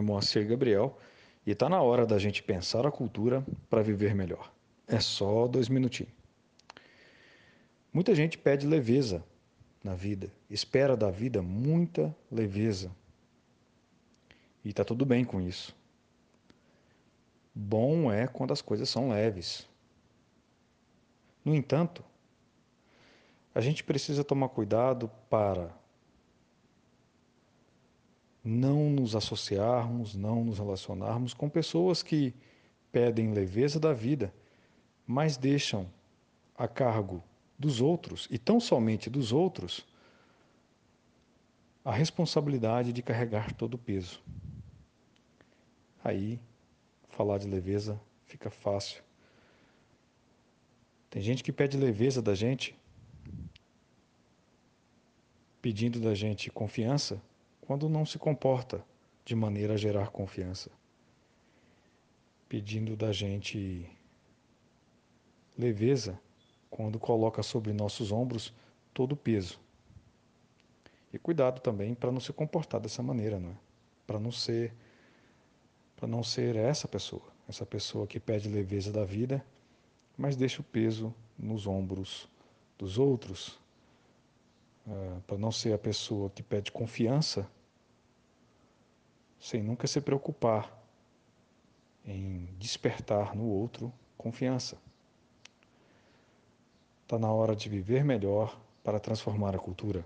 Moacir Gabriel e está na hora da gente pensar a cultura para viver melhor. É só dois minutinhos. Muita gente pede leveza na vida, espera da vida muita leveza. E está tudo bem com isso. Bom é quando as coisas são leves. No entanto, a gente precisa tomar cuidado para não nos associarmos, não nos relacionarmos com pessoas que pedem leveza da vida, mas deixam a cargo dos outros, e tão somente dos outros, a responsabilidade de carregar todo o peso. Aí, falar de leveza fica fácil. Tem gente que pede leveza da gente, pedindo da gente confiança, quando não se comporta de maneira a gerar confiança. Pedindo da gente leveza quando coloca sobre nossos ombros todo o peso. E cuidado também para não se comportar dessa maneira, não é? Para não ser para não ser essa pessoa, essa pessoa que pede leveza da vida, mas deixa o peso nos ombros dos outros, uh, para não ser a pessoa que pede confiança, sem nunca se preocupar em despertar no outro confiança. Está na hora de viver melhor para transformar a cultura.